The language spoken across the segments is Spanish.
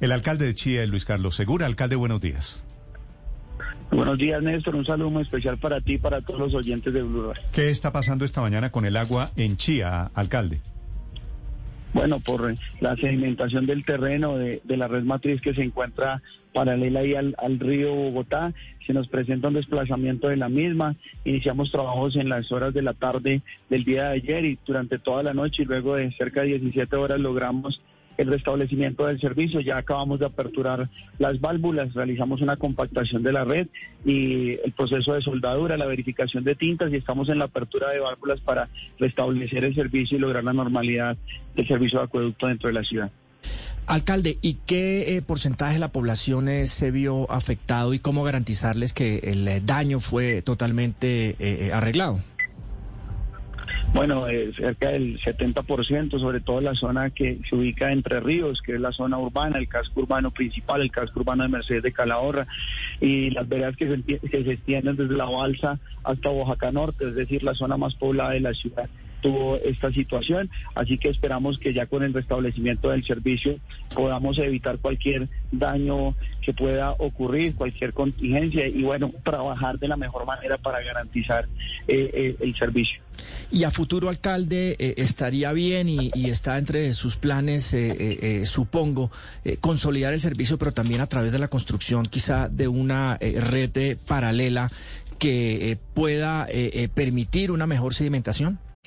El alcalde de Chía, Luis Carlos Segura. Alcalde, buenos días. Buenos días, Néstor. Un saludo muy especial para ti y para todos los oyentes de Blue Radio. ¿Qué está pasando esta mañana con el agua en Chía, alcalde? Bueno, por la sedimentación del terreno de, de la red matriz que se encuentra paralela ahí al, al, río Bogotá, se nos presenta un desplazamiento de la misma. Iniciamos trabajos en las horas de la tarde del día de ayer y durante toda la noche y luego de cerca de 17 horas logramos el restablecimiento del servicio. Ya acabamos de aperturar las válvulas, realizamos una compactación de la red y el proceso de soldadura, la verificación de tintas y estamos en la apertura de válvulas para restablecer el servicio y lograr la normalidad del servicio de acueducto dentro de la ciudad. Alcalde, ¿y qué eh, porcentaje de la población eh, se vio afectado y cómo garantizarles que el eh, daño fue totalmente eh, arreglado? Bueno, eh, cerca del 70%, sobre todo la zona que se ubica entre ríos, que es la zona urbana, el casco urbano principal, el casco urbano de Mercedes de Calahorra, y las veredas que se, que se extienden desde la Balsa hasta Oaxaca Norte, es decir, la zona más poblada de la ciudad tuvo esta situación, así que esperamos que ya con el restablecimiento del servicio podamos evitar cualquier daño que pueda ocurrir, cualquier contingencia y bueno, trabajar de la mejor manera para garantizar eh, eh, el servicio. Y a futuro, alcalde, eh, estaría bien y, y, está entre sus planes, supongo, consolidar el servicio, pero también a través de la construcción quizá de una red paralela que pueda permitir una mejor sedimentación.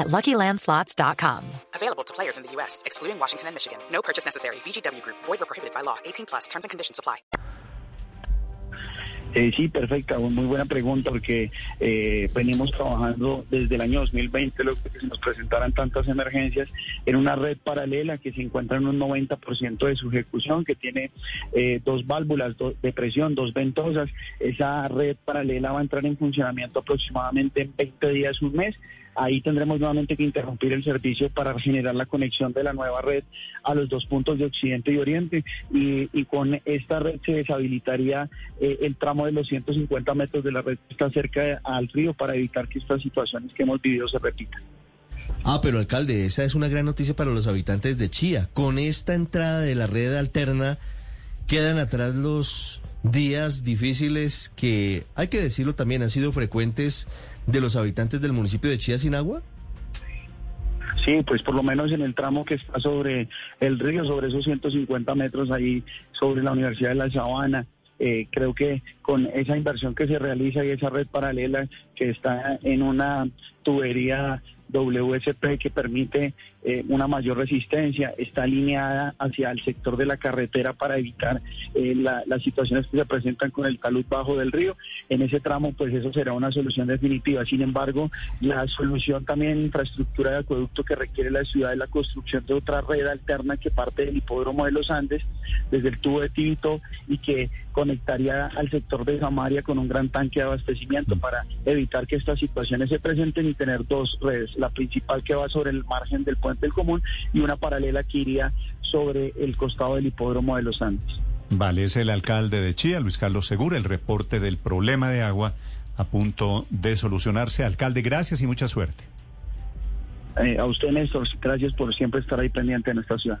at LuckyLandSlots.com. Available to players in the U.S., excluding Washington and Michigan. No purchase necessary. VGW Group. Void where prohibited by law. 18 plus. Terms and conditions apply. Eh, sí, perfecta, muy buena pregunta porque eh, venimos trabajando desde el año 2020, luego que se nos presentaran tantas emergencias, en una red paralela que se encuentra en un 90% de su ejecución, que tiene eh, dos válvulas do, de presión, dos ventosas. Esa red paralela va a entrar en funcionamiento aproximadamente en 20 días, un mes. Ahí tendremos nuevamente que interrumpir el servicio para generar la conexión de la nueva red a los dos puntos de Occidente y Oriente. Y, con esta red se deshabilitaría eh, el tramo de los 150 metros de la red que está cerca al río para evitar que estas situaciones que hemos vivido se repitan. Ah, pero alcalde, esa es una gran noticia para los habitantes de Chía. Con esta entrada de la red alterna, quedan atrás los días difíciles que, hay que decirlo también, han sido frecuentes de los habitantes del municipio de Chía sin agua? Sí, pues por lo menos en el tramo que está sobre el río, sobre esos 150 metros ahí, sobre la Universidad de La Sabana. Eh, creo que con esa inversión que se realiza y esa red paralela que está en una tubería WSP que permite eh, una mayor resistencia, está alineada hacia el sector de la carretera para evitar eh, la, las situaciones que se presentan con el talud bajo del río. En ese tramo, pues eso será una solución definitiva. Sin embargo, la solución también infraestructura de acueducto que requiere la ciudad es la construcción de otra red alterna que parte del hipódromo de los Andes, desde el tubo de Tibito y que conectaría al sector de Samaria con un gran tanque de abastecimiento para evitar que estas situaciones se presenten y tener dos redes, la principal que va sobre el margen del puente del común y una paralela que iría sobre el costado del hipódromo de los Andes. Vale, es el alcalde de Chía, Luis Carlos Segura, el reporte del problema de agua a punto de solucionarse. Alcalde, gracias y mucha suerte. Eh, a usted, Néstor, gracias por siempre estar ahí pendiente en nuestra ciudad.